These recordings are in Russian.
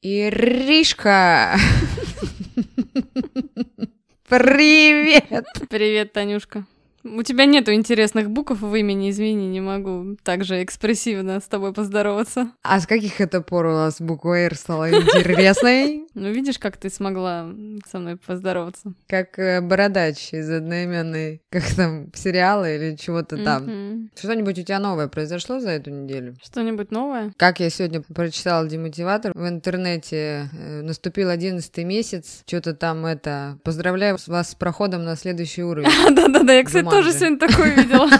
Иришка! Привет! Привет, Танюшка. У тебя нету интересных букв в имени, извини, не могу так же экспрессивно с тобой поздороваться. А с каких это пор у нас буква «Р» стала интересной? Ну, видишь, как ты смогла со мной поздороваться. Как э, бородач из одноименной, как там, сериала или чего-то там. Что-нибудь у тебя новое произошло за эту неделю? Что-нибудь новое? Как я сегодня прочитала демотиватор в интернете, э, наступил одиннадцатый месяц, что-то там это, поздравляю вас с проходом на следующий уровень. Да-да-да, я, кстати, тоже сегодня такое видела.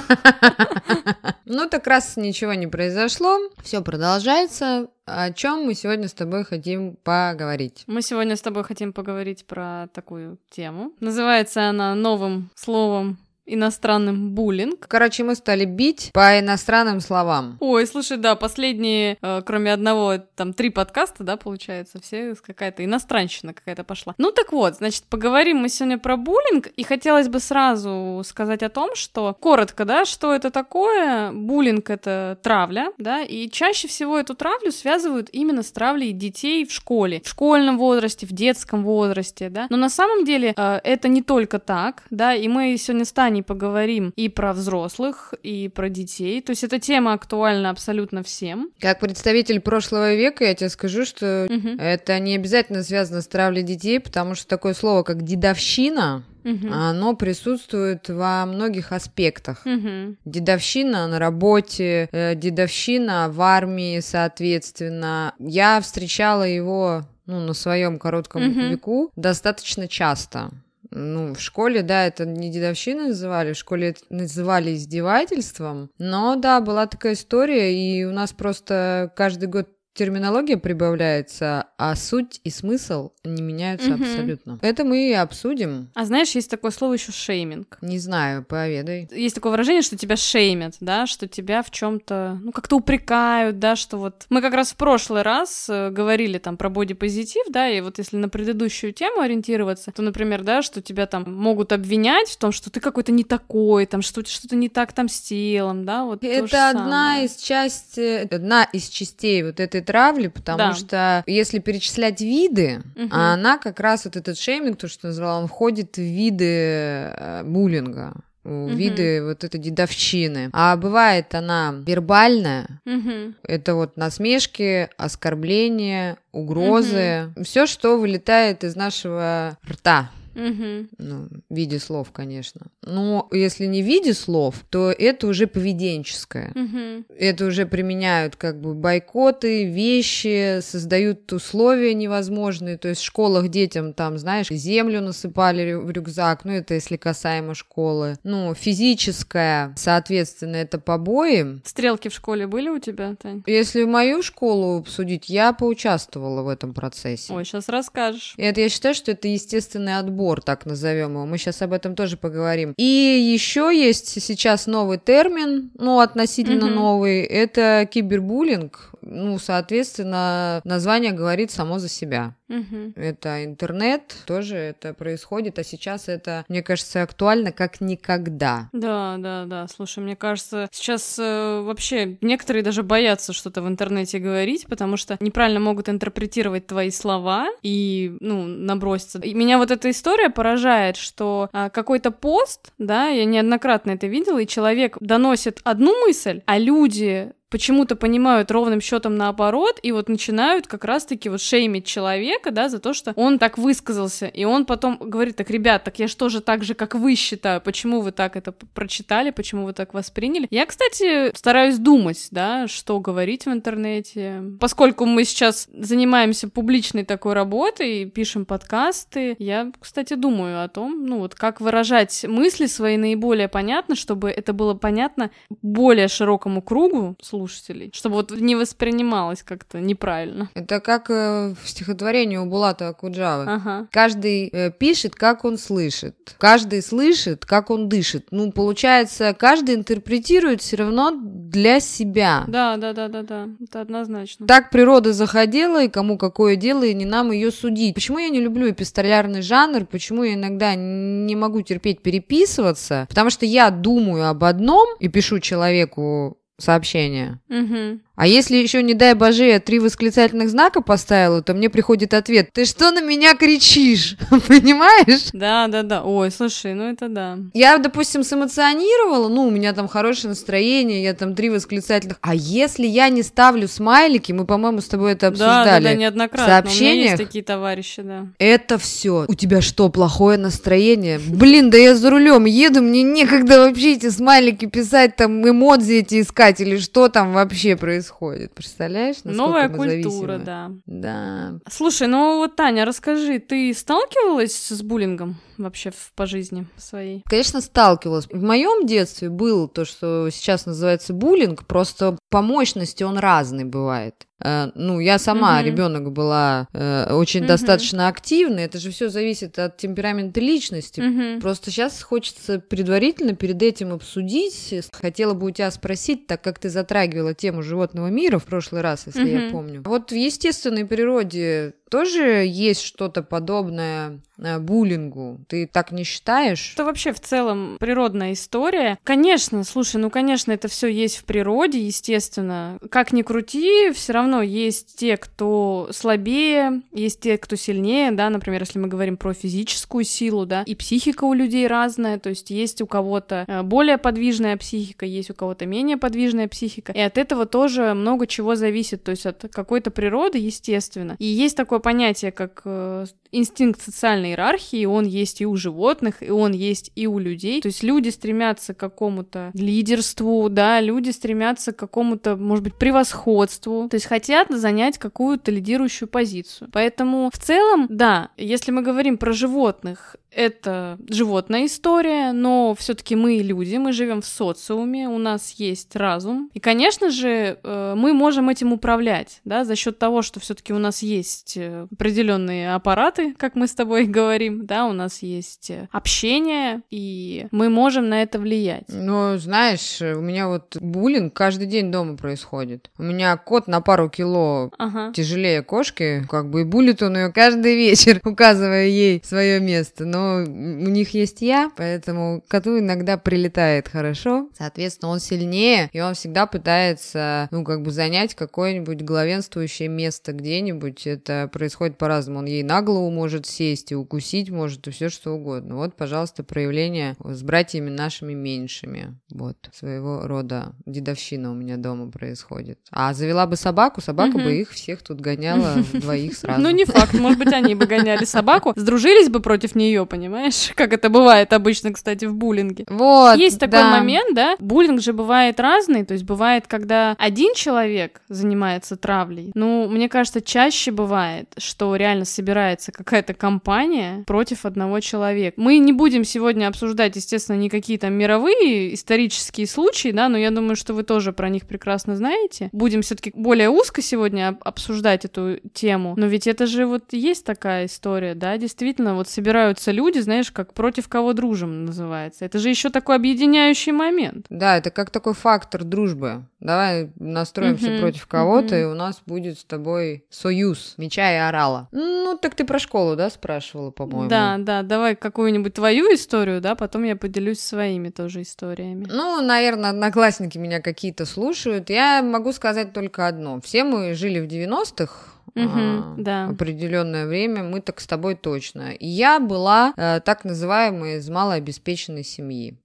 Ну, так раз ничего не произошло, все продолжается. О чем мы сегодня с тобой хотим поговорить? Мы сегодня с тобой хотим поговорить про такую тему. Называется она новым словом иностранным буллинг. Короче, мы стали бить по иностранным словам. Ой, слушай, да, последние, э, кроме одного, там три подкаста, да, получается, все какая-то иностранщина какая-то пошла. Ну так вот, значит, поговорим мы сегодня про буллинг, и хотелось бы сразу сказать о том, что коротко, да, что это такое. Буллинг — это травля, да, и чаще всего эту травлю связывают именно с травлей детей в школе, в школьном возрасте, в детском возрасте, да. Но на самом деле э, это не только так, да, и мы сегодня с Таней поговорим и про взрослых, и про детей. То есть эта тема актуальна абсолютно всем. Как представитель прошлого века, я тебе скажу, что Мгм. это не обязательно связано с травлей детей, потому что такое слово, как дедовщина, Мгм. оно присутствует во многих аспектах. Мгм. Дедовщина на работе, э, дедовщина в армии, соответственно. Я встречала его ну, на своем коротком Мгм. веку достаточно часто. Ну, в школе, да, это не дедовщина называли, в школе это называли издевательством. Но, да, была такая история, и у нас просто каждый год терминология прибавляется, а суть и смысл не меняются Мгм. абсолютно. Это мы и обсудим. А знаешь, есть такое слово еще шейминг. Не знаю, поведай. Есть такое выражение, что тебя шеймят, да, что тебя в чем-то, ну, как-то упрекают, да, что вот... Мы как раз в прошлый раз э, говорили там про бодипозитив, да, и вот если на предыдущую тему ориентироваться, то, например, да, что тебя там могут обвинять в том, что ты какой-то не такой, там, что тебя что-то не так там с телом, да, вот то Это одна самое. из части, одна из частей вот этой травли, потому Да. что если перечислять виды, Мгм. а она как раз вот этот шейминг, то, что назвала, он входит в виды э, буллинга. Мгм. виды вот этой дедовщины. А бывает она вербальная, Мгм. это вот насмешки, оскорбления, угрозы, все, что вылетает из нашего рта. Мгм. Ну, в виде слов, конечно. Но если не в виде слов, то это уже поведенческое. Мгм. Это уже применяют как бы бойкоты, вещи, создают условия невозможные. То есть в школах детям там, знаешь, землю насыпали в рюкзак, ну это если касаемо школы. Ну, физическое, соответственно, это побои. Стрелки в школе были у тебя, Тань? Если мою школу обсудить, я поучаствовала в этом процессе. Ой, сейчас расскажешь. И это я считаю, что это естественный отбор, так назовем его. Мы сейчас об этом тоже поговорим. И еще есть сейчас новый термин, ну, относительно Мгм. новый, это кибербуллинг. Ну, соответственно, название говорит само за себя. Мгм. Это интернет, тоже это происходит, а сейчас это, мне кажется, актуально как никогда. Да, да, да. Слушай, мне кажется, сейчас э, вообще некоторые даже боятся что-то в интернете говорить, потому что неправильно могут интерпретировать твои слова и, ну, наброситься. И меня вот эта история поражает, что а, какой-то пост, да, я неоднократно это видела, и человек доносит одну мысль, а люди почему-то понимают ровным счетом наоборот, и вот начинают как раз-таки вот шеймить человека, да, за то, что он так высказался, и он потом говорит, так, ребят, так я что же так же, как вы считаю, почему вы так это прочитали, почему вы так восприняли. Я, кстати, стараюсь думать, да, что говорить в интернете, поскольку мы сейчас занимаемся публичной такой работой, пишем подкасты, я, кстати, думаю о том, ну вот, как выражать мысли свои наиболее понятно, чтобы это было понятно более широкому кругу чтобы вот не воспринималось как-то неправильно. Это как э, в стихотворении у Булата Акуджавы. Ага. Каждый э, пишет, как он слышит. Каждый слышит, как он дышит. Ну, получается, каждый интерпретирует все равно для себя. Да, да, да, да, да. Это однозначно. Так природа заходила, и кому какое дело, и не нам ее судить. Почему я не люблю эпистолярный жанр, почему я иногда не могу терпеть переписываться? Потому что я думаю об одном и пишу человеку сообщение, Мгм. А если еще, не дай боже, я три восклицательных знака поставила, то мне приходит ответ, ты что на меня кричишь? Понимаешь? Да, да, да. Ой, слушай, ну это да. Я, допустим, сэмоционировала, ну, у меня там хорошее настроение, я там три восклицательных. А если я не ставлю смайлики, мы, по-моему, с тобой это обсуждали. Да, да, да, неоднократно. Сообщения. У меня есть такие товарищи, да. Это все. У тебя что, плохое настроение? Блин, да я за рулем еду, мне некогда вообще эти смайлики писать, там эмодзи эти искать или что там вообще происходит. Представляешь, Новая культура, зависимы? да. Да. Слушай, ну вот, Таня, расскажи, ты сталкивалась с буллингом? вообще по жизни своей? Конечно, сталкивалась. В моем детстве был то, что сейчас называется буллинг, просто по мощности он разный бывает. Э, ну, я сама uh-huh. ребенок была э, очень uh-huh. достаточно активной. Это же все зависит от темперамента личности. Uh-huh. Просто сейчас хочется предварительно перед этим обсудить. Хотела бы у тебя спросить, так как ты затрагивала тему животного мира в прошлый раз, если uh-huh. я помню. Вот в естественной природе тоже есть что-то подобное э, буллингу. Ты так не считаешь? Это вообще в целом природная история. Конечно, слушай, ну конечно, это все есть в природе, естественно. Как ни крути, все равно есть те, кто слабее, есть те, кто сильнее, да, например, если мы говорим про физическую силу, да, и психика у людей разная, то есть есть у кого-то э, более подвижная психика, есть у кого-то менее подвижная психика, и от этого тоже много чего зависит, то есть от какой-то природы, естественно. И есть такое понятие, как э, инстинкт социальной иерархии, он есть и у животных, и он есть и у людей. То есть люди стремятся к какому-то лидерству, да, люди стремятся к какому-то, может быть, превосходству, то есть хотят занять какую-то лидирующую позицию. Поэтому в целом, да, если мы говорим про животных, это животная история, но все-таки мы люди, мы живем в социуме, у нас есть разум. И, конечно же, э, мы можем этим управлять, да, за счет того, что все-таки у нас есть э, определенные аппараты, как мы с тобой говорим, да, у нас есть э, общение, и мы можем на это влиять. Ну, знаешь, у меня вот буллинг каждый день дома происходит. У меня кот на пару кило ага. тяжелее кошки, как бы и булит он ее каждый вечер, указывая ей свое место. Но но у них есть я, поэтому коту иногда прилетает хорошо. Соответственно, он сильнее, и он всегда пытается, ну, как бы занять какое-нибудь главенствующее место где-нибудь. Это происходит по-разному. Он ей на голову может сесть и укусить может, и все что угодно. Вот, пожалуйста, проявление с братьями нашими меньшими. Вот, своего рода дедовщина у меня дома происходит. А завела бы собаку, собака бы их всех тут гоняла двоих сразу. Ну, не факт, может быть, они бы гоняли собаку, сдружились бы против нее, понимаешь? Как это бывает обычно, кстати, в буллинге. Вот, Есть такой да. момент, да? Буллинг же бывает разный, то есть бывает, когда один человек занимается травлей. Ну, мне кажется, чаще бывает, что реально собирается какая-то компания против одного человека. Мы не будем сегодня обсуждать, естественно, никакие там мировые исторические случаи, да, но я думаю, что вы тоже про них прекрасно знаете. Будем все-таки более узко сегодня обсуждать эту тему. Но ведь это же вот есть такая история, да, действительно, вот собираются люди, знаешь, как против кого дружим называется. Это же еще такой объединяющий момент. Да, это как такой фактор дружбы. Давай настроимся uh-huh, против кого-то, uh-huh. и у нас будет с тобой союз меча и орала. Ну, так ты про школу, да, спрашивала, по-моему? Да, да, давай какую-нибудь твою историю, да, потом я поделюсь своими тоже историями. Ну, наверное, одноклассники меня какие-то слушают. Я могу сказать только одно. Все мы жили в 90-х, угу, а, да. определенное время, мы так с тобой точно. Я была э, так называемой из малообеспеченной семьи.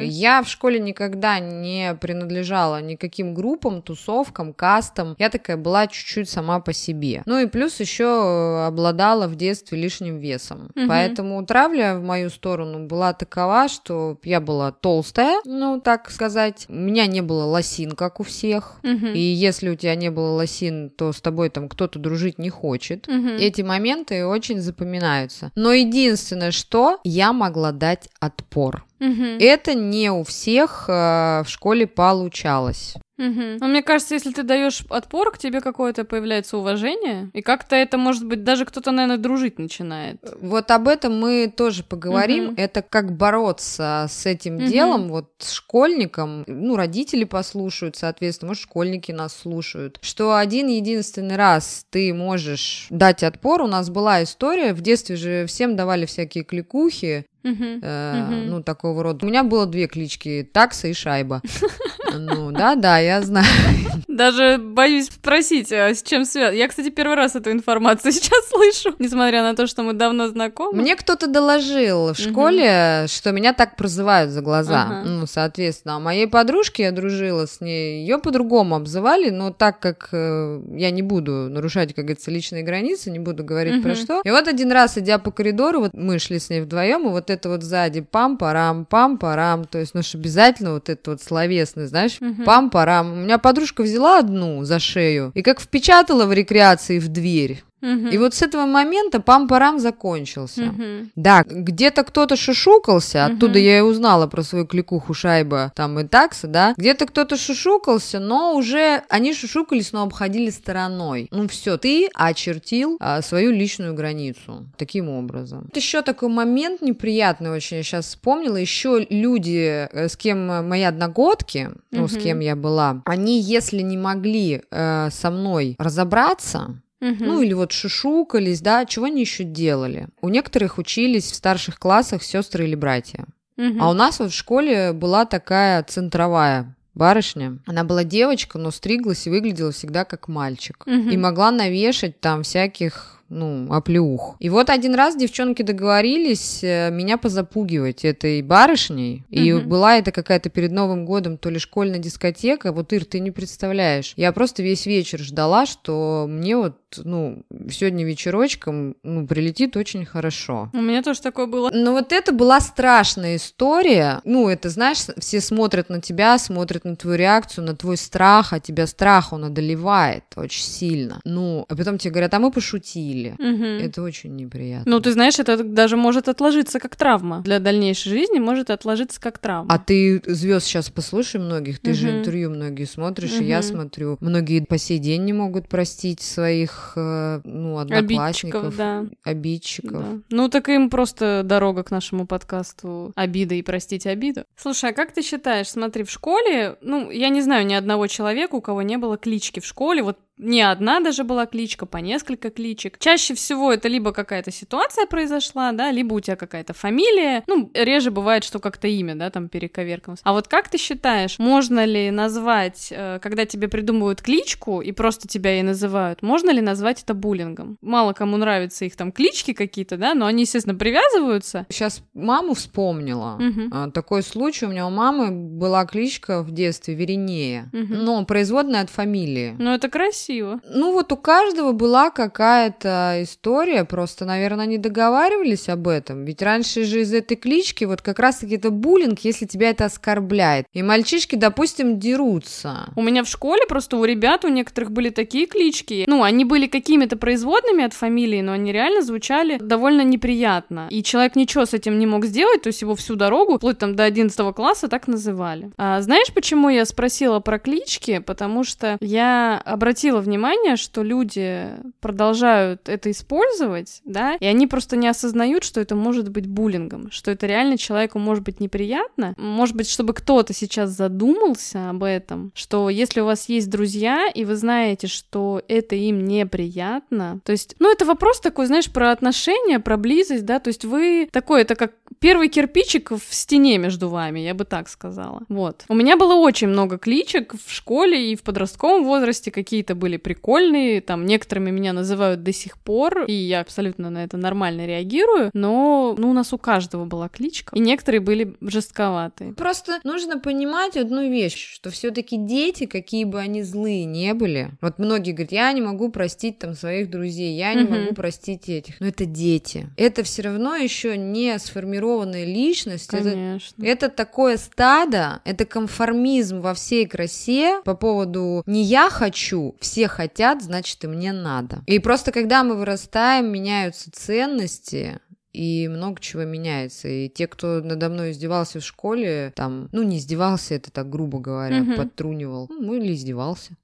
Я в школе никогда не принадлежала никаким группам, тусовкам, кастам. Я такая была чуть-чуть сама по себе. Ну и плюс еще обладала в детстве лишним весом. Угу. Поэтому травля в мою сторону была такова, что я была толстая, ну так сказать. У меня не было лосин, как у всех. Угу. И если у тебя не было лосин, то с тобой там кто-то дружить не хочет. Угу. Эти моменты очень запоминаются. Но единственное, что я могла дать отпор. Угу. Это не у всех э, в школе получалось. Угу. Но мне кажется, если ты даешь отпор, к тебе какое-то появляется уважение, и как-то это, может быть, даже кто-то, наверное, дружить начинает. Вот об этом мы тоже поговорим. Угу. Это как бороться с этим угу. делом, вот с школьником. Ну, родители послушают, соответственно, может, школьники нас слушают. Что один единственный раз ты можешь дать отпор. У нас была история, в детстве же всем давали всякие кликухи, Uh-huh. Э, uh-huh. Ну, такого рода. У меня было две клички, такса и шайба. Ну, да-да, я знаю. Даже боюсь спросить, а с чем связано. Я, кстати, первый раз эту информацию сейчас слышу, несмотря на то, что мы давно знакомы. Мне кто-то доложил в школе, угу. что меня так прозывают за глаза. Ага. Ну, соответственно, а моей подружке я дружила с ней, ее по-другому обзывали, но так как э, я не буду нарушать, как говорится, личные границы, не буду говорить угу. про что. И вот один раз, идя по коридору, вот мы шли с ней вдвоем, и вот это вот сзади пам-парам, пам-парам, то есть, ну, что обязательно вот это вот словесный, знаешь, угу. пам-парам. У меня подружка взяла одну за шею и как впечатала в рекреации в дверь. Угу. И вот с этого момента пам-парам закончился. Угу. Да, где-то кто-то шушукался, угу. оттуда я и узнала про свою кликуху Шайба там и такса, да. Где-то кто-то шушукался, но уже они шушукались, но обходили стороной. Ну все, ты очертил а, свою личную границу таким образом. Вот еще такой момент неприятный очень, я сейчас вспомнила. Еще люди, э, с кем мои одногодки, ну, с кем я была, они, если не могли э, со мной разобраться, Угу. Ну или вот шушукались, да, чего они еще делали? У некоторых учились в старших классах сестры или братья. Угу. А у нас вот в школе была такая центровая барышня. Она была девочка, но стриглась и выглядела всегда как мальчик. Угу. И могла навешать там всяких ну, оплеух. И вот один раз девчонки договорились э, меня позапугивать этой барышней. Угу. И была это какая-то перед Новым годом то ли школьная дискотека. Вот, Ир, ты не представляешь. Я просто весь вечер ждала, что мне вот, ну, сегодня вечерочком, ну, прилетит очень хорошо. У меня тоже такое было. Но вот это была страшная история. Ну, это, знаешь, все смотрят на тебя, смотрят на твою реакцию, на твой страх, а тебя страх, он одолевает очень сильно. Ну, а потом тебе говорят, а мы пошутили убили. Угу. Это очень неприятно. Ну, ты знаешь, это даже может отложиться как травма. Для дальнейшей жизни может отложиться как травма. А ты звезд сейчас послушай многих, ты угу. же интервью многие смотришь, угу. и я смотрю. Многие по сей день не могут простить своих, э, ну, одноклассников. Обидчиков, да. Обидчиков. Да. Ну, так им просто дорога к нашему подкасту обида и простить обиду. Слушай, а как ты считаешь, смотри, в школе, ну, я не знаю ни одного человека, у кого не было клички в школе, вот не одна даже была кличка, по несколько кличек. Чаще всего это либо какая-то ситуация произошла, да, либо у тебя какая-то фамилия. Ну, реже бывает, что как-то имя, да, там перековеркалось. А вот как ты считаешь, можно ли назвать, э, когда тебе придумывают кличку и просто тебя ей называют, можно ли назвать это буллингом? Мало кому нравятся их там клички какие-то, да, но они, естественно, привязываются. Сейчас маму вспомнила. Угу. Такой случай. У меня у мамы была кличка в детстве Веринея, угу. но производная от фамилии. Ну, это красиво красиво. Ну вот у каждого была какая-то история, просто, наверное, они договаривались об этом. Ведь раньше же из этой клички вот как раз-таки это буллинг, если тебя это оскорбляет. И мальчишки, допустим, дерутся. У меня в школе просто у ребят у некоторых были такие клички. Ну, они были какими-то производными от фамилии, но они реально звучали довольно неприятно. И человек ничего с этим не мог сделать, то есть его всю дорогу, вплоть там до 11 класса, так называли. А знаешь, почему я спросила про клички? Потому что я обратила обратила внимание, что люди продолжают это использовать, да, и они просто не осознают, что это может быть буллингом, что это реально человеку может быть неприятно. Может быть, чтобы кто-то сейчас задумался об этом, что если у вас есть друзья, и вы знаете, что это им неприятно, то есть, ну, это вопрос такой, знаешь, про отношения, про близость, да, то есть вы такой, это как первый кирпичик в стене между вами, я бы так сказала. Вот. У меня было очень много кличек в школе и в подростковом возрасте, какие-то были прикольные, там некоторыми меня называют до сих пор, и я абсолютно на это нормально реагирую, но ну, у нас у каждого была кличка, и некоторые были жестковатые. Просто нужно понимать одну вещь, что все-таки дети, какие бы они злые не были, вот многие говорят, я не могу простить там своих друзей, я не угу. могу простить этих, но это дети. Это все равно еще не сформированная личность, Конечно. Это, это такое стадо, это конформизм во всей красе по поводу не я хочу, все хотят, значит и мне надо. И просто когда мы вырастаем, меняются ценности, и много чего меняется. И те, кто надо мной издевался в школе, там, ну, не издевался, это так грубо говоря, угу. подтрунивал, ну, или издевался.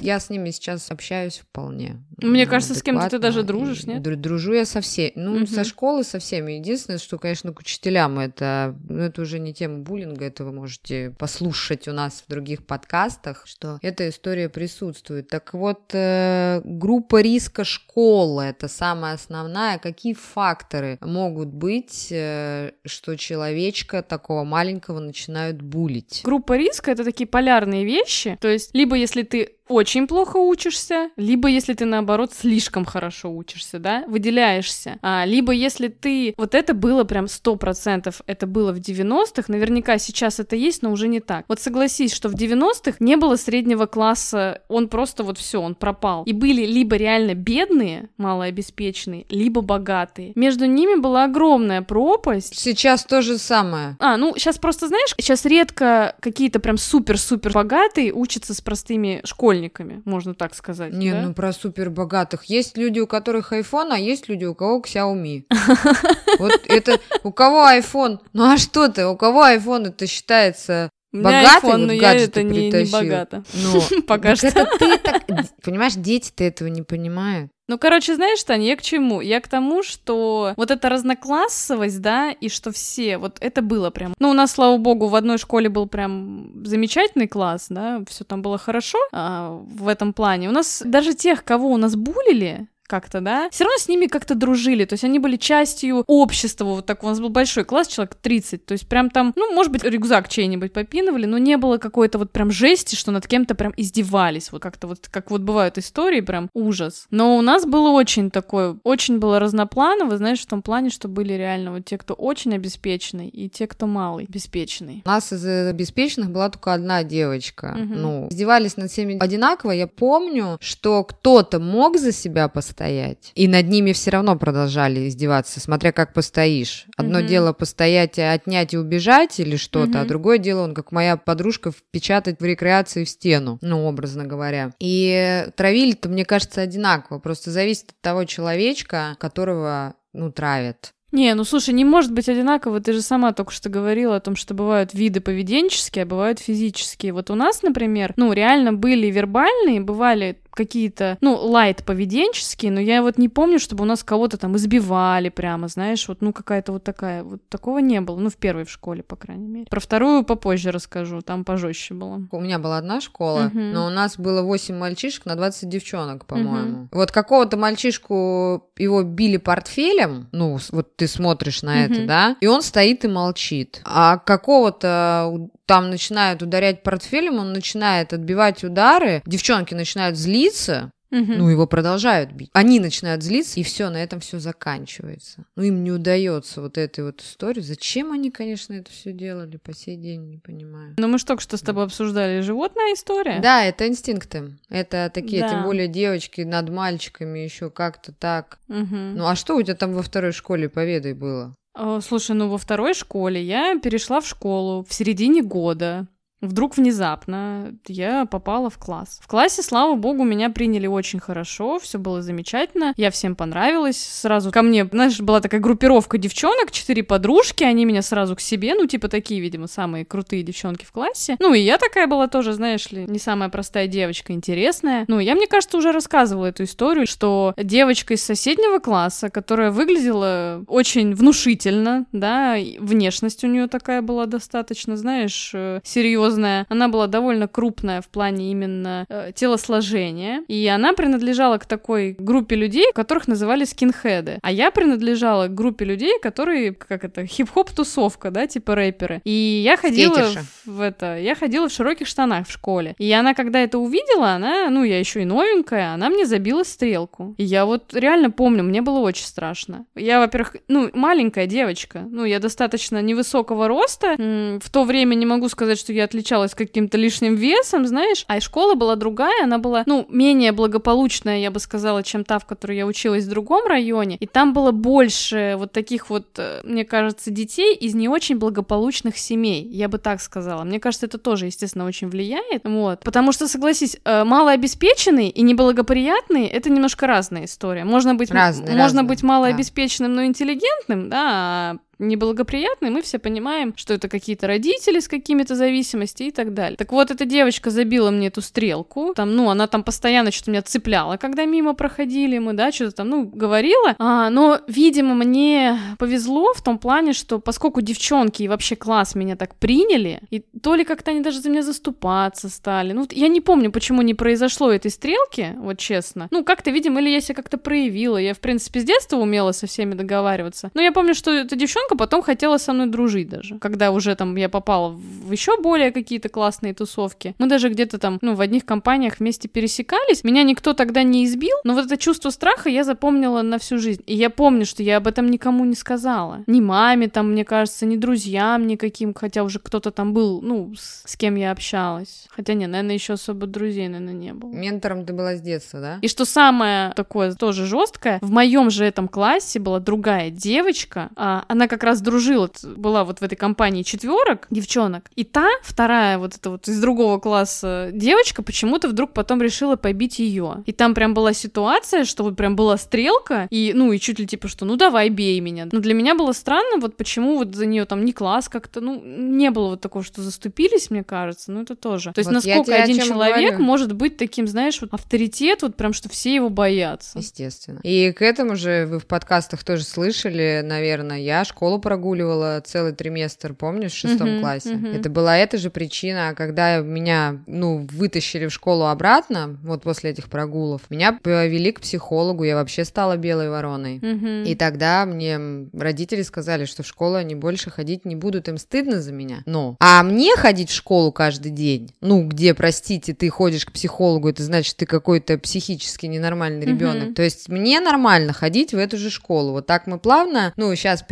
Я с ними сейчас общаюсь вполне. Мне кажется, с кем-то ты даже дружишь, нет? Дружу я со всеми. Ну, со школы со всеми. Единственное, что, конечно, к учителям это... Ну, это уже не тема буллинга, это вы можете послушать у нас в других подкастах, что эта история присутствует. Так вот, э, группа риска школы — это самая основная. Какие факторы могут быть, э, что человечка такого маленького начинают булить? Группа риска — это такие полярные вещи. То есть, либо если ты очень плохо учишься, либо если ты, наоборот, слишком хорошо учишься, да, выделяешься. А, либо если ты... Вот это было прям сто процентов, это было в 90-х, наверняка сейчас это есть, но уже не так. Вот согласись, что в 90-х не было среднего класса, он просто вот все, он пропал. И были либо реально бедные, малообеспеченные, либо богатые. Между ними была огромная пропасть. Сейчас то же самое. А, ну, сейчас просто, знаешь, сейчас редко какие-то прям супер-супер богатые учатся с простыми школьниками школьниками, можно так сказать. Не, да? ну про супер богатых. Есть люди, у которых iPhone, а есть люди, у кого Xiaomi. Вот это у кого iPhone? Ну а что ты? У кого iPhone это считается Богатый iPhone, вот но я это не, не богато. Ну, Пока что. Это ты так... Понимаешь, дети-то этого не понимают. Ну, короче, знаешь, Таня, я к чему? Я к тому, что вот эта разноклассовость, да, и что все, вот это было прям... Ну, у нас, слава богу, в одной школе был прям замечательный класс, да, все там было хорошо а, в этом плане. У нас даже тех, кого у нас булили, как-то, да, все равно с ними как-то дружили, то есть они были частью общества, вот так, у нас был большой класс, человек 30, то есть прям там, ну, может быть, рюкзак чей-нибудь попинывали, но не было какой-то вот прям жести, что над кем-то прям издевались, вот как-то вот, как вот бывают истории, прям ужас. Но у нас было очень такое, очень было разнопланово, знаешь, в том плане, что были реально вот те, кто очень обеспеченный, и те, кто малый, обеспеченный. У нас из обеспеченных была только одна девочка, угу. ну, издевались над всеми одинаково, я помню, что кто-то мог за себя поставить, стоять. И над ними все равно продолжали издеваться, смотря как постоишь. Одно mm-hmm. дело постоять, отнять и убежать или что-то, mm-hmm. а другое дело, он, как моя подружка, впечатать в рекреации в стену, ну, образно говоря. И травили-то, мне кажется, одинаково, просто зависит от того человечка, которого ну, травят. Не, ну слушай, не может быть одинаково. Ты же сама только что говорила о том, что бывают виды поведенческие, а бывают физические. Вот у нас, например, ну, реально были вербальные, бывали какие-то, ну, лайт поведенческие, но я вот не помню, чтобы у нас кого-то там избивали прямо, знаешь, вот, ну, какая-то вот такая, вот такого не было, ну, в первой в школе, по крайней мере. Про вторую попозже расскажу, там пожестче было. У меня была одна школа, uh-huh. но у нас было 8 мальчишек на 20 девчонок, по-моему. Uh-huh. Вот какого-то мальчишку его били портфелем, ну, вот ты смотришь на uh-huh. это, да, и он стоит и молчит. А какого-то там начинают ударять портфелем, он начинает отбивать удары, девчонки начинают злиться, Угу. Ну, его продолжают бить. Они начинают злиться, и все, на этом все заканчивается. Ну, им не удается вот этой вот истории. Зачем они, конечно, это все делали по сей день, не понимаю. Но мы же только что с тобой обсуждали животная история. Да, это инстинкты. Это такие, да. тем более девочки над мальчиками еще как-то так. Угу. Ну, а что у тебя там во второй школе, поведай, было? Слушай, ну во второй школе я перешла в школу в середине года. Вдруг внезапно я попала в класс. В классе, слава богу, меня приняли очень хорошо, все было замечательно, я всем понравилась. Сразу ко мне, знаешь, была такая группировка девчонок, четыре подружки, они меня сразу к себе, ну, типа такие, видимо, самые крутые девчонки в классе. Ну, и я такая была тоже, знаешь ли, не самая простая девочка, интересная. Ну, я, мне кажется, уже рассказывала эту историю, что девочка из соседнего класса, которая выглядела очень внушительно, да, внешность у нее такая была достаточно, знаешь, э, серьезная, серьезная, она была довольно крупная в плане именно э, телосложения, и она принадлежала к такой группе людей, которых называли скинхеды, а я принадлежала к группе людей, которые, как это, хип-хоп-тусовка, да, типа рэперы, и я ходила в, в это, я ходила в широких штанах в школе, и она, когда это увидела, она, ну, я еще и новенькая, она мне забила стрелку, и я вот реально помню, мне было очень страшно. Я, во-первых, ну, маленькая девочка, ну, я достаточно невысокого роста, в то время не могу сказать, что я отличалась каким-то лишним весом, знаешь, а школа была другая, она была, ну, менее благополучная, я бы сказала, чем та, в которой я училась в другом районе, и там было больше вот таких вот, э, мне кажется, детей из не очень благополучных семей, я бы так сказала. Мне кажется, это тоже, естественно, очень влияет, вот, потому что, согласись, э, малообеспеченный и неблагоприятный — это немножко разная история. Можно быть, разные, можно разные. быть малообеспеченным, да. но интеллигентным, да, а неблагоприятный, мы все понимаем, что это какие-то родители с какими-то зависимостями и так далее. Так вот, эта девочка забила мне эту стрелку, там, ну, она там постоянно что-то меня цепляла, когда мимо проходили мы, да, что-то там, ну, говорила, а, но, видимо, мне повезло в том плане, что поскольку девчонки и вообще класс меня так приняли, и то ли как-то они даже за меня заступаться стали, ну, я не помню, почему не произошло этой стрелки, вот честно, ну, как-то, видимо, или я себя как-то проявила, я, в принципе, с детства умела со всеми договариваться, но я помню, что эта девчонка потом хотела со мной дружить даже, когда уже там я попала в еще более какие-то классные тусовки, мы даже где-то там, ну, в одних компаниях вместе пересекались, меня никто тогда не избил, но вот это чувство страха я запомнила на всю жизнь, и я помню, что я об этом никому не сказала, ни маме там, мне кажется, ни друзьям никаким, хотя уже кто-то там был, ну, с, с кем я общалась, хотя не, наверное, еще особо друзей, наверное, не было. Ментором ты была с детства, да? И что самое такое тоже жесткое, в моем же этом классе была другая девочка, а, она как раз дружила, была вот в этой компании четверок девчонок, и та, вторая вот эта вот из другого класса девочка, почему-то вдруг потом решила побить ее. И там прям была ситуация, что вот прям была стрелка, и, ну, и чуть ли типа, что ну давай, бей меня. Но для меня было странно, вот почему вот за нее там не класс как-то, ну, не было вот такого, что заступились, мне кажется, ну это тоже. То есть вот насколько один человек говорю. может быть таким, знаешь, вот авторитет, вот прям, что все его боятся. Естественно. И к этому же вы в подкастах тоже слышали, наверное, я школу прогуливала целый триместр, помнишь, в шестом uh-huh, классе. Uh-huh. Это была эта же причина, когда меня, ну, вытащили в школу обратно, вот после этих прогулов, меня повели к психологу, я вообще стала белой вороной. Uh-huh. И тогда мне родители сказали, что в школу они больше ходить не будут, им стыдно за меня. Но. А мне ходить в школу каждый день, ну, где, простите, ты ходишь к психологу, это значит, ты какой-то психически ненормальный ребенок. Uh-huh. То есть мне нормально ходить в эту же школу. Вот так мы плавно, ну, сейчас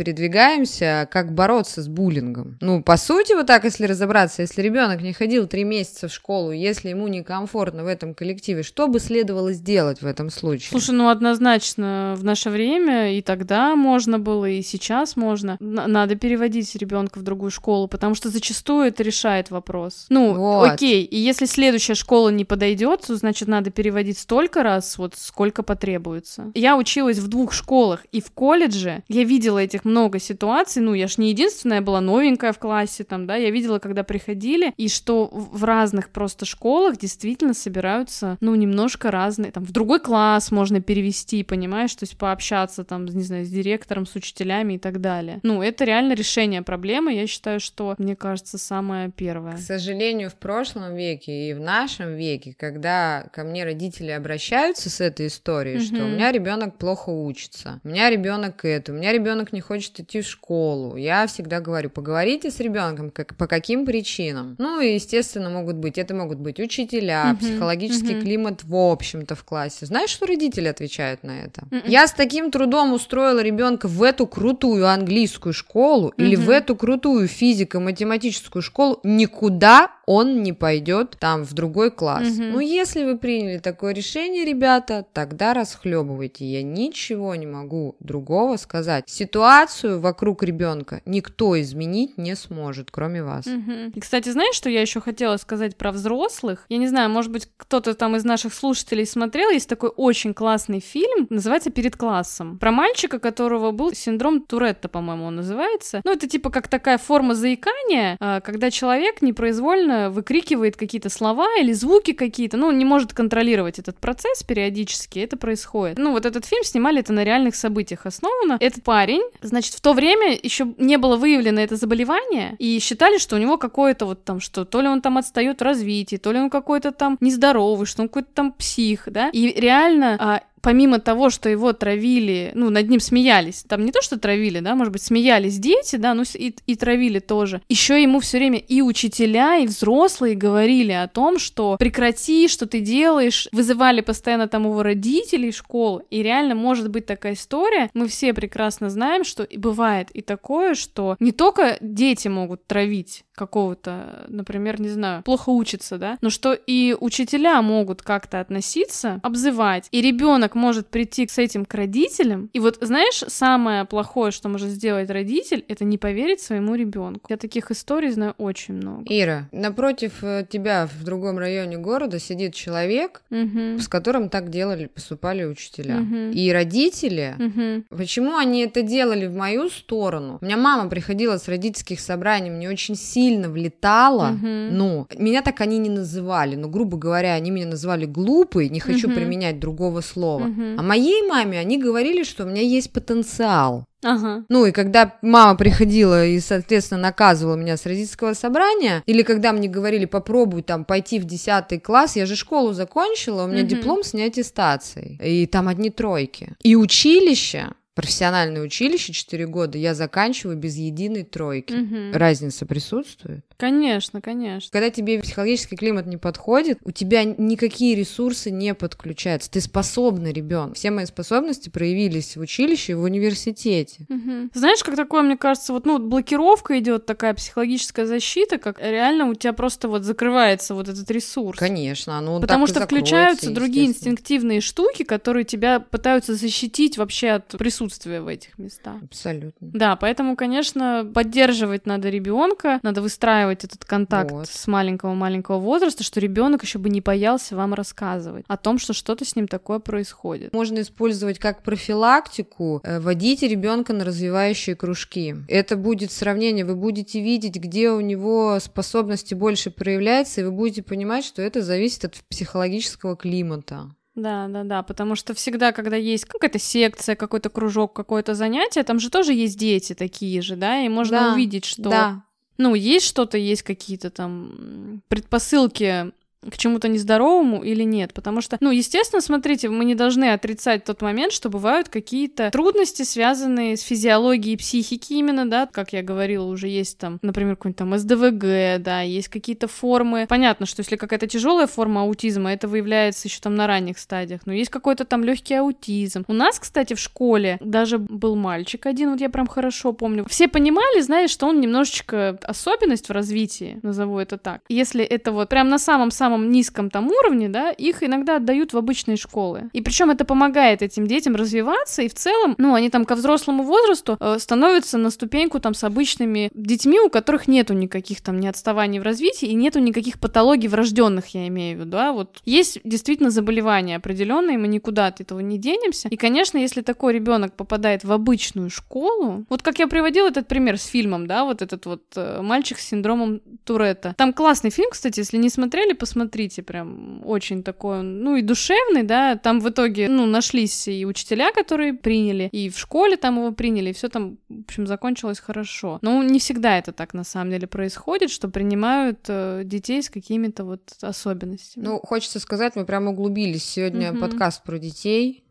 передвигаемся, как бороться с буллингом. Ну, по сути, вот так, если разобраться, если ребенок не ходил три месяца в школу, если ему некомфортно в этом коллективе, что бы следовало сделать в этом случае? Слушай, ну однозначно в наше время и тогда можно было, и сейчас можно. Надо переводить ребенка в другую школу, потому что зачастую это решает вопрос. Ну, вот. окей, и если следующая школа не подойдет, то значит надо переводить столько раз, вот сколько потребуется. Я училась в двух школах и в колледже. Я видела этих много ситуаций. Ну, я ж не единственная была новенькая в классе там, да. Я видела, когда приходили, и что в разных просто школах действительно собираются, ну, немножко разные. Там в другой класс можно перевести, понимаешь, то есть пообщаться там, не знаю, с директором, с учителями и так далее. Ну, это реально решение проблемы. Я считаю, что, мне кажется, самое первое. К сожалению, в прошлом веке и в нашем веке, когда ко мне родители обращаются с этой историей, mm-hmm. что у меня ребенок плохо учится, у меня ребенок это, у меня ребенок не хочет идти в школу, я всегда говорю, поговорите с ребенком, как, по каким причинам. Ну, и, естественно, могут быть, это могут быть учителя, mm-hmm. психологический mm-hmm. климат в общем-то в классе. Знаешь, что родители отвечают на это? Mm-mm. Я с таким трудом устроила ребенка в эту крутую английскую школу mm-hmm. или в эту крутую физико-математическую школу, никуда он не пойдет там в другой класс. Mm-hmm. Ну, если вы приняли такое решение, ребята, тогда расхлебывайте. Я ничего не могу другого сказать. Ситуацию вокруг ребенка никто изменить не сможет, кроме вас. Mm-hmm. И, кстати, знаешь, что я еще хотела сказать про взрослых? Я не знаю, может быть, кто-то там из наших слушателей смотрел, есть такой очень классный фильм, называется «Перед классом». Про мальчика, которого был синдром Туретта, по-моему, он называется. Ну, это типа как такая форма заикания, а, когда человек непроизвольно выкрикивает какие-то слова или звуки какие-то, ну, он не может контролировать этот процесс периодически, это происходит. Ну, вот этот фильм снимали, это на реальных событиях основано. Этот парень, значит, в то время еще не было выявлено это заболевание, и считали, что у него какое-то вот там, что то ли он там отстает в развитии, то ли он какой-то там нездоровый, что он какой-то там псих, да, и реально а, помимо того, что его травили, ну, над ним смеялись, там не то, что травили, да, может быть, смеялись дети, да, ну, и, и травили тоже, еще ему все время и учителя, и взрослые говорили о том, что прекрати, что ты делаешь, вызывали постоянно там его родителей в школу, и реально может быть такая история, мы все прекрасно знаем, что бывает и такое, что не только дети могут травить какого-то, например, не знаю, плохо учится, да, но что и учителя могут как-то относиться, обзывать, и ребенок ребенок может прийти с этим к родителям. И вот знаешь, самое плохое, что может сделать родитель, это не поверить своему ребенку. Я таких историй знаю очень много. Ира, напротив э, тебя в другом районе города сидит человек, Мгм. с которым так делали, поступали учителя. Мгм. И родители, Мгм. почему они это делали в мою сторону? У меня мама приходила с родительских собраний, мне очень сильно влетало. Мгм. Ну, меня так они не называли, но, грубо говоря, они меня называли глупой, не хочу Мгм. применять другого слова. Мгм. А моей маме они говорили, что у меня есть потенциал. Ага. Ну и когда мама приходила и, соответственно, наказывала меня с родительского собрания, или когда мне говорили, попробуй там пойти в 10 класс, я же школу закончила, у меня Мгм. диплом с неаттестацией, и там одни тройки. И училище, профессиональное училище 4 года, я заканчиваю без единой тройки. Мгм. Разница присутствует? Конечно, конечно. Когда тебе психологический климат не подходит, у тебя никакие ресурсы не подключаются. Ты способный ребенок. Все мои способности проявились в училище и в университете. Мгм. Знаешь, как такое, мне кажется, вот, ну, вот блокировка идет, такая психологическая защита, как реально у тебя просто вот закрывается вот этот ресурс. Конечно, оно Потому что включаются другие инстинктивные штуки, которые тебя пытаются защитить вообще от присутствия в этих местах. Абсолютно. Да, поэтому, конечно, поддерживать надо ребенка, надо выстраивать этот контакт Вот. с маленького-маленького возраста, что ребенок еще бы не боялся вам рассказывать о том, что что-то с ним такое происходит. Можно использовать как профилактику, э, водите ребенка на развивающие кружки. Это будет сравнение, вы будете видеть, где у него способности больше проявляются, и вы будете понимать, что это зависит от психологического климата. Да, да, да, потому что всегда, когда есть какая-то секция, какой-то кружок, какое-то занятие, там же тоже есть дети такие же, да, и можно Да, увидеть, что, Да, ну, есть что-то, есть какие-то там предпосылки к чему-то нездоровому или нет. Потому что, ну, естественно, смотрите, мы не должны отрицать тот момент, что бывают какие-то трудности, связанные с физиологией психики именно, да, как я говорила, уже есть там, например, какой-нибудь там СДВГ, да, есть какие-то формы. Понятно, что если какая-то тяжелая форма аутизма, это выявляется еще там на ранних стадиях, но есть какой-то там легкий аутизм. У нас, кстати, в школе даже был мальчик один, вот я прям хорошо помню. Все понимали, знаешь, что он немножечко особенность в развитии, назову это так. Если это вот прям на самом-самом низком там уровне, да, их иногда отдают в обычные школы. И причем это помогает этим детям развиваться, и в целом, ну, они там ко взрослому возрасту э, становятся на ступеньку там с обычными детьми, у которых нету никаких там не отставаний в развитии и нету никаких патологий врожденных, я имею в виду, да, вот есть действительно заболевания определенные, мы никуда от этого не денемся. И, конечно, если такой ребенок попадает в обычную школу, вот как я приводила этот пример с фильмом, да, вот этот вот э, мальчик с синдромом Туретта. Там классный фильм, кстати, если не смотрели, посмотрите, прям очень такой, ну и душевный, да, там в итоге, ну, нашлись и учителя, которые приняли, и в школе там его приняли, и все там, в общем, закончилось хорошо. Но не всегда это так на самом деле происходит, что принимают э, детей с какими-то вот особенностями. Ну, хочется сказать, мы прям углубились сегодня Мгм. подкаст про детей,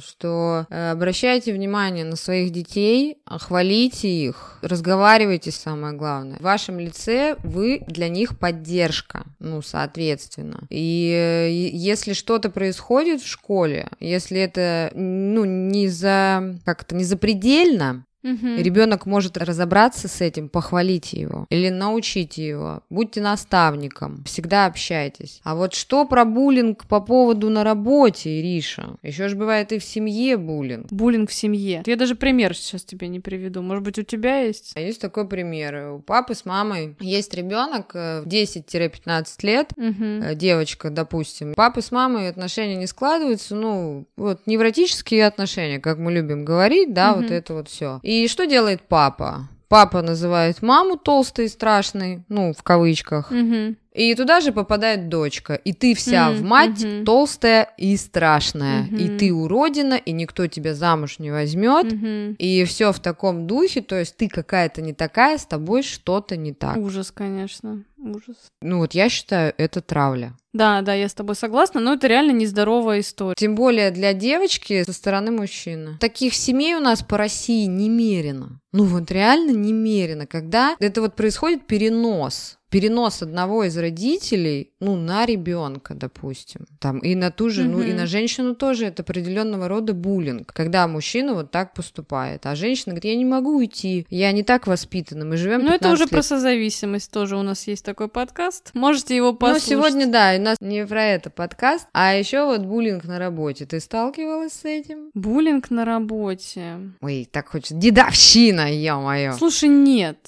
что э, обращайте внимание на своих детей, хвалите их, разговаривайте, самое главное. В вашем лице вы для них поддержка, ну, соответственно. И э, если что-то происходит в школе, если это, ну, не за, как это, не запредельно, Мгм. Ребенок может разобраться с этим, похвалите его или научите его. Будьте наставником, всегда общайтесь. А вот что про буллинг по поводу на работе, Ириша? Еще же бывает и в семье буллинг. Буллинг в семье. Я даже пример сейчас тебе не приведу. Может быть, у тебя есть? А Есть такой пример. У папы с мамой есть ребенок э, в 10-15 лет, Мгм. э, девочка, допустим. Папы с мамой отношения не складываются, ну, вот невротические отношения, как мы любим говорить, да, Мгм. вот это вот все. И что делает папа? Папа называет маму толстой и страшной, ну, в кавычках. Мгм. И туда же попадает дочка. И ты вся Мгм, в мать мгм. толстая и страшная. Мгм. И ты уродина, и никто тебя замуж не возьмет. Мгм. И все в таком духе, то есть ты какая-то не такая, с тобой что-то не так. Ужас, конечно. Ужас. Ну вот я считаю, это травля. Да, да, я с тобой согласна, но это реально нездоровая история. Тем более для девочки со стороны мужчины. Таких семей у нас по России немерено. Ну вот реально немерено, когда это вот происходит перенос. Перенос одного из родителей, ну, на ребенка, допустим, там, и на ту же, mm-hmm. ну, и на женщину тоже это определенного рода буллинг, когда мужчина вот так поступает, а женщина говорит, я не могу уйти, я не так воспитана, мы живем Ну, это уже лет. про созависимость тоже у нас есть такой подкаст, можете его послушать. Ну, сегодня, да, у нас не про это подкаст, а еще вот буллинг на работе. Ты сталкивалась с этим? Буллинг на работе. Ой, так хочется. Дедовщина, ё-моё. Слушай, нет.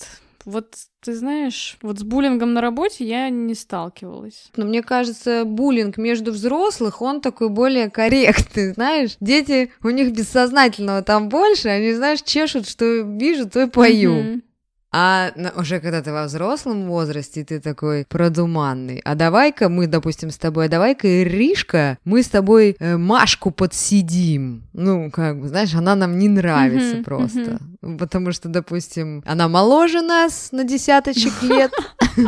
Вот ты знаешь, вот с буллингом на работе я не сталкивалась. Но мне кажется, буллинг между взрослых, он такой более корректный, знаешь. Дети, у них бессознательного там больше, они, знаешь, чешут, что вижу, то и пою. Mm-hmm. А уже когда ты во взрослом возрасте, ты такой продуманный. А давай-ка мы, допустим, с тобой, а давай-ка, Иришка, мы с тобой э, Машку подсидим. Ну, как бы, знаешь, она нам не нравится mm-hmm, просто. Mm-hmm. Потому что, допустим, она моложе нас на десяточек лет.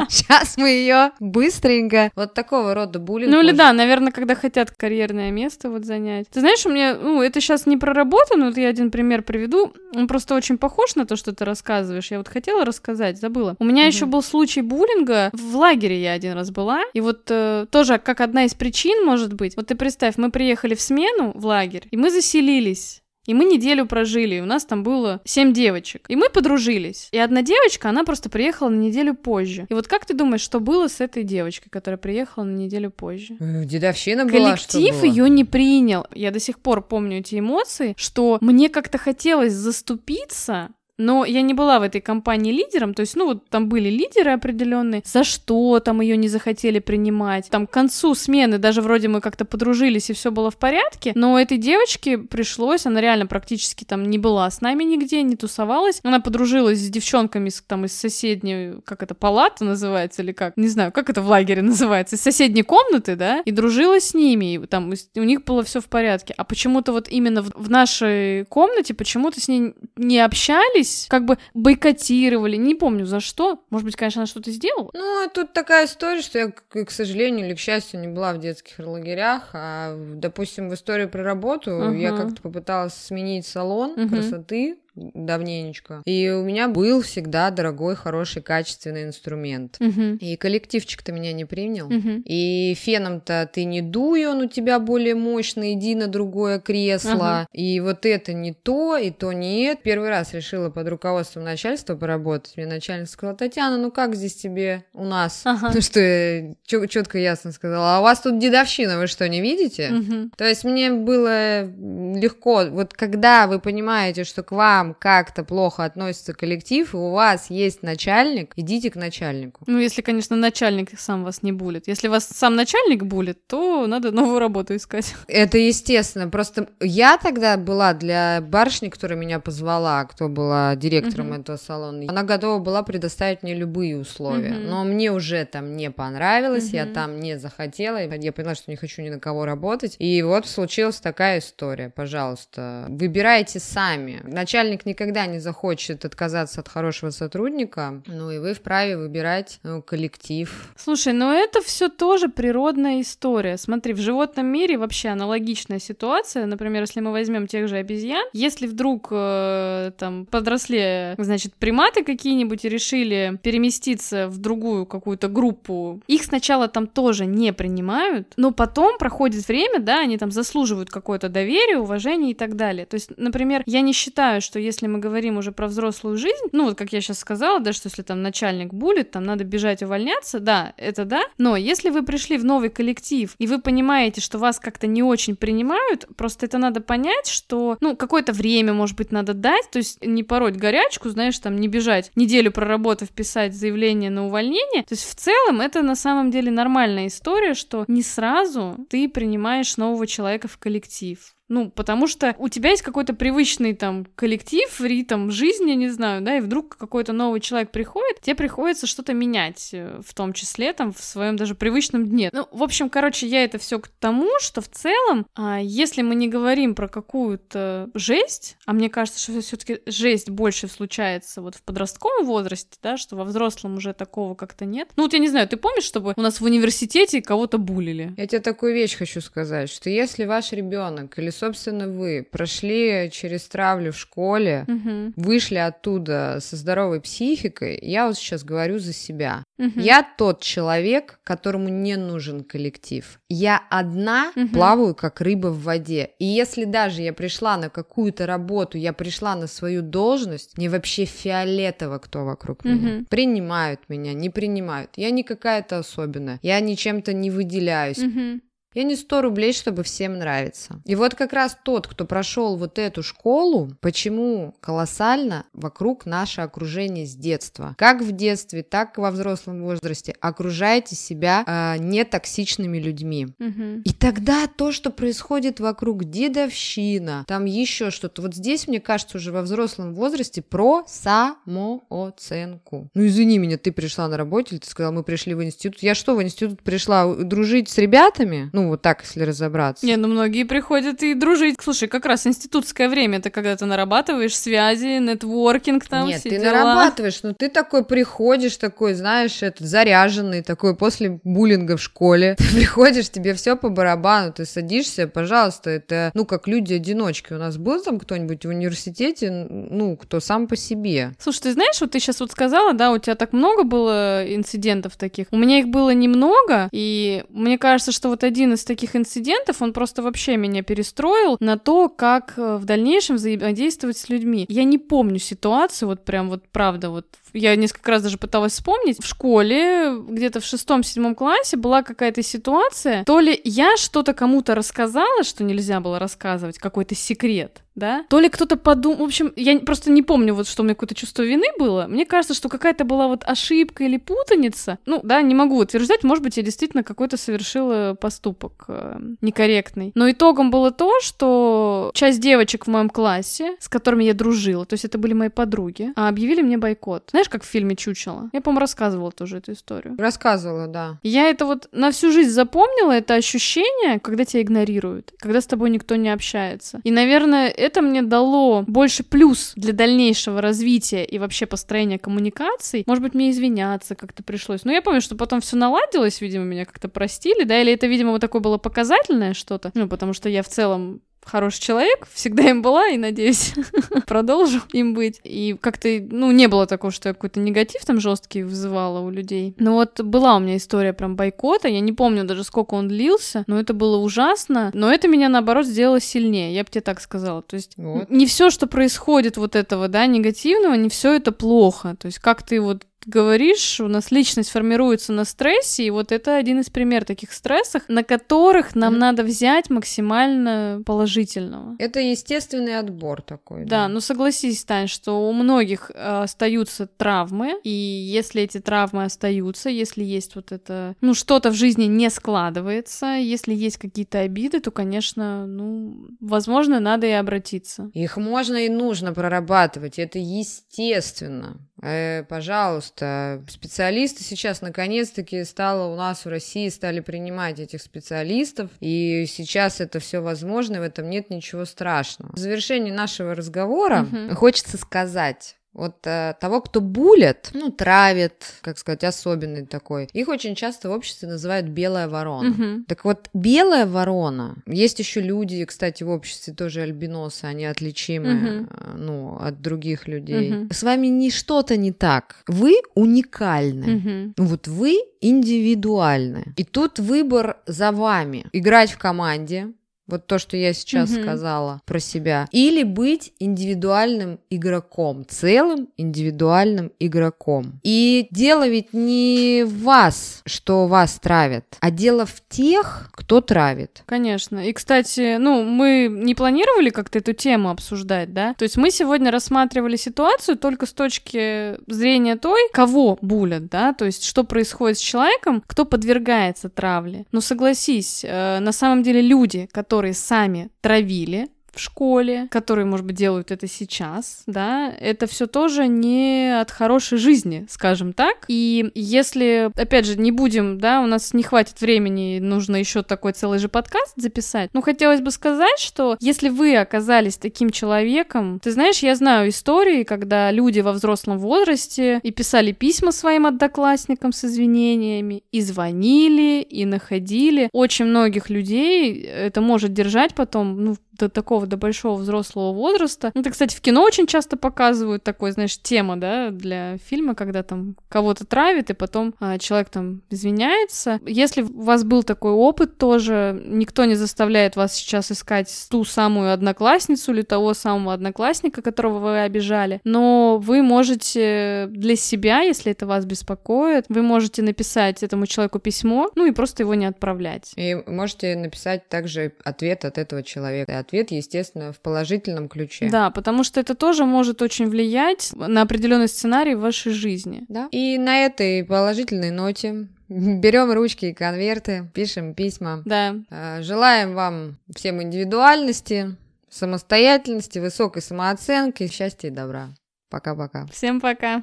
Сейчас мы ее быстренько. Вот такого рода буллинг. Ну или да, наверное, когда хотят карьерное место вот занять. Ты знаешь, у меня, ну, это сейчас не про работу, но вот я один пример приведу. Он просто очень похож на то, что ты рассказываешь. Я вот хотела рассказать, забыла. У меня еще был случай буллинга. В лагере я один раз была. И вот э, тоже как одна из причин, может быть. Вот ты представь, мы приехали в смену в лагерь, и мы заселились. И мы неделю прожили, и у нас там было семь девочек. И мы подружились. И одна девочка, она просто приехала на неделю позже. И вот как ты думаешь, что было с этой девочкой, которая приехала на неделю позже? Дедовщина была, Коллектив ее не принял. Я до сих пор помню эти эмоции, что мне как-то хотелось заступиться, но я не была в этой компании лидером, то есть, ну, вот там были лидеры определенные, за что там ее не захотели принимать. Там к концу смены даже вроде мы как-то подружились и все было в порядке, но этой девочке пришлось, она реально практически там не была с нами нигде, не тусовалась. Она подружилась с девчонками с, там из соседней, как это, палата называется или как? Не знаю, как это в лагере называется, из соседней комнаты, да, и дружила с ними, и там у них было все в порядке. А почему-то вот именно в, в нашей комнате почему-то с ней не общались, боролись, как бы бойкотировали, не помню за что. Может быть, конечно, она что-то сделала. Ну, тут такая история, что я, к сожалению или к счастью, не была в детских лагерях, а, допустим, в истории про работу uh-huh. я как-то попыталась сменить салон uh-huh. красоты, давненечко. И у меня был всегда дорогой, хороший, качественный инструмент. Uh-huh. И коллективчик-то меня не принял. Uh-huh. И феном-то ты не дуй, он у тебя более мощный, иди на другое кресло. Uh-huh. И вот это не то, и то не это. Первый раз решила под руководством начальства поработать. Мне начальник сказал, Татьяна, ну как здесь тебе у нас? Uh-huh. Ну что я четко ясно сказала, а у вас тут дедовщина, вы что, не видите? Uh-huh. То есть мне было легко, вот когда вы понимаете, что к вам вам как-то плохо относится коллектив, и у вас есть начальник, идите к начальнику. Ну, если, конечно, начальник сам вас не булит. Если вас сам начальник булит, то надо новую работу искать. Это естественно. Просто я тогда была для барышни, которая меня позвала, кто была директором uh-huh. этого салона, она готова была предоставить мне любые условия. Uh-huh. Но мне уже там не понравилось, uh-huh. я там не захотела, я поняла, что не хочу ни на кого работать. И вот случилась такая история. Пожалуйста, выбирайте сами. Начальник начальник никогда не захочет отказаться от хорошего сотрудника, ну и вы вправе выбирать ну, коллектив. Слушай, но это все тоже природная история. Смотри, в животном мире вообще аналогичная ситуация. Например, если мы возьмем тех же обезьян, если вдруг э, там подросли, значит, приматы какие-нибудь и решили переместиться в другую какую-то группу, их сначала там тоже не принимают, но потом проходит время, да, они там заслуживают какое-то доверие, уважение и так далее. То есть, например, я не считаю, что если мы говорим уже про взрослую жизнь, ну вот как я сейчас сказала, да, что если там начальник булит, там надо бежать увольняться, да, это да, но если вы пришли в новый коллектив, и вы понимаете, что вас как-то не очень принимают, просто это надо понять, что, ну, какое-то время, может быть, надо дать, то есть не пороть горячку, знаешь, там, не бежать, неделю проработав, писать заявление на увольнение, то есть в целом это на самом деле нормальная история, что не сразу ты принимаешь нового человека в коллектив. Ну, потому что у тебя есть какой-то привычный там коллектив, ритм жизни, не знаю, да, и вдруг какой-то новый человек приходит, тебе приходится что-то менять, э, в том числе там в своем даже привычном дне. Ну, в общем, короче, я это все к тому, что в целом, а, если мы не говорим про какую-то жесть, а мне кажется, что все-таки жесть больше случается вот в подростковом возрасте, да, что во взрослом уже такого как-то нет. Ну, вот я не знаю, ты помнишь, чтобы у нас в университете кого-то булили? Я тебе такую вещь хочу сказать, что если ваш ребенок или собственно, вы прошли через травлю в школе, Мгм. вышли оттуда со здоровой психикой, я вот сейчас говорю за себя. Мгм. Я тот человек, которому не нужен коллектив. Я одна Мгм. плаваю, как рыба в воде. И если даже я пришла на какую-то работу, я пришла на свою должность, мне вообще фиолетово, кто вокруг меня. Мгм. Принимают меня, не принимают. Я не какая-то особенная. Я ничем-то не выделяюсь. Мгм. Я не 100 рублей, чтобы всем нравиться. И вот как раз тот, кто прошел вот эту школу, почему колоссально вокруг наше окружение с детства. Как в детстве, так и во взрослом возрасте. Окружайте себя э, нетоксичными людьми. Мгм. И тогда то, что происходит вокруг дедовщина, там еще что-то. Вот здесь, мне кажется, уже во взрослом возрасте про самооценку. Ну, извини меня, ты пришла на работу, или ты сказала, мы пришли в институт. Я что, в институт пришла дружить с ребятами? Ну, вот так, если разобраться. Не, ну многие приходят и дружить. Слушай, как раз институтское время, это когда ты нарабатываешь связи, нетворкинг там, Нет, все ты дела. нарабатываешь, но ты такой приходишь, такой, знаешь, этот заряженный, такой после буллинга в школе. Ты приходишь, тебе все по барабану, ты садишься, пожалуйста, это, ну, как люди-одиночки. У нас был там кто-нибудь в университете, ну, кто сам по себе. Слушай, ты знаешь, вот ты сейчас вот сказала, да, у тебя так много было инцидентов таких. У меня их было немного, и мне кажется, что вот один из таких инцидентов, он просто вообще меня перестроил на то, как э, в дальнейшем взаимодействовать с людьми. Я не помню ситуацию, вот прям вот правда, вот я несколько раз даже пыталась вспомнить. В школе, где-то в шестом-седьмом классе была какая-то ситуация, то ли я что-то кому-то рассказала, что нельзя было рассказывать, какой-то секрет, да, то ли кто-то подумал, в общем, я просто не помню, вот что у меня какое-то чувство вины было. Мне кажется, что какая-то была вот ошибка или путаница. Ну, да, не могу утверждать, может быть, я действительно какой-то совершила поступок э, некорректный. Но итогом было то, что часть девочек в моем классе, с которыми я дружила, то есть это были мои подруги, а объявили мне бойкот. Знаешь, как в фильме «Чучело»? Я, по-моему, рассказывала тоже эту историю. Рассказывала, да. Я это вот на всю жизнь запомнила, это ощущение, когда тебя игнорируют, когда с тобой никто не общается. И, наверное, это мне дало больше плюс для дальнейшего развития и вообще построения коммуникаций. Может быть, мне извиняться как-то пришлось. Но я помню, что потом все наладилось, видимо, меня как-то простили, да, или это, видимо, вот такое было показательное что-то. Ну, потому что я в целом хороший человек, всегда им была и, надеюсь, продолжу им быть. И как-то, ну, не было такого, что я какой-то негатив там жесткий вызывала у людей. Но вот была у меня история прям бойкота, я не помню даже сколько он длился, но это было ужасно, но это меня, наоборот, сделало сильнее, я бы тебе так сказала. То есть Вот. не все, что происходит вот этого, да, негативного, не все это плохо. То есть как ты вот говоришь, у нас личность формируется на стрессе, и вот это один из примеров таких стрессов, на которых нам Мгм. надо взять максимально положительного. Это естественный отбор такой. Да, ну согласись, Тань, что у многих э, остаются травмы, и если эти травмы остаются, если есть вот это, ну что-то в жизни не складывается, если есть какие-то обиды, то, конечно, ну, возможно, надо и обратиться. Их можно и нужно прорабатывать, это естественно. Э, пожалуйста, специалисты сейчас наконец-таки стало у нас в России стали принимать этих специалистов, и сейчас это все возможно, и в этом нет ничего страшного. В завершении нашего разговора Мгм. хочется сказать. Вот э, того, кто булит, ну, травит, как сказать, особенный такой, их очень часто в обществе называют белая ворона. Мгм. Так вот, белая ворона, есть еще люди, кстати, в обществе тоже альбиносы, они отличимы, Мгм. э, ну, от других людей. Мгм. С вами не что-то не так. Вы уникальны. Ну Вот вы индивидуальны. И тут выбор за вами. Играть в команде, вот то, что я сейчас Мгм. сказала про себя. Или быть индивидуальным игроком, целым индивидуальным игроком. И дело ведь не в вас, что вас травят, а дело в тех, кто травит. Конечно. И, кстати, ну, мы не планировали как-то эту тему обсуждать, да? То есть мы сегодня рассматривали ситуацию только с точки зрения той, кого булят, да? То есть что происходит с человеком, кто подвергается травле. Но согласись, э, на самом деле люди, которые сами травили, в школе, которые, может быть, делают это сейчас, да, это все тоже не от хорошей жизни, скажем так. И если, опять же, не будем, да, у нас не хватит времени, нужно еще такой целый же подкаст записать. Ну, хотелось бы сказать, что если вы оказались таким человеком, ты знаешь, я знаю истории, когда люди во взрослом возрасте и писали письма своим одноклассникам с извинениями, и звонили, и находили. Очень многих людей это может держать потом, ну, до такого, до большого взрослого возраста. Это, кстати, в кино очень часто показывают такой, знаешь, тема, да, для фильма, когда там кого-то травит, и потом а, человек там извиняется. Если у вас был такой опыт тоже, никто не заставляет вас сейчас искать ту самую одноклассницу или того самого одноклассника, которого вы обижали, но вы можете для себя, если это вас беспокоит, вы можете написать этому человеку письмо, ну и просто его не отправлять. И можете написать также ответ от этого человека. Ответ, естественно, в положительном ключе. Да, потому что это тоже может очень влиять на определенный сценарий в вашей жизни. Да. И на этой положительной ноте Берем ручки и конверты, пишем письма. Да. А, желаем вам всем индивидуальности, самостоятельности, высокой самооценки, счастья и добра. Пока-пока. Всем пока.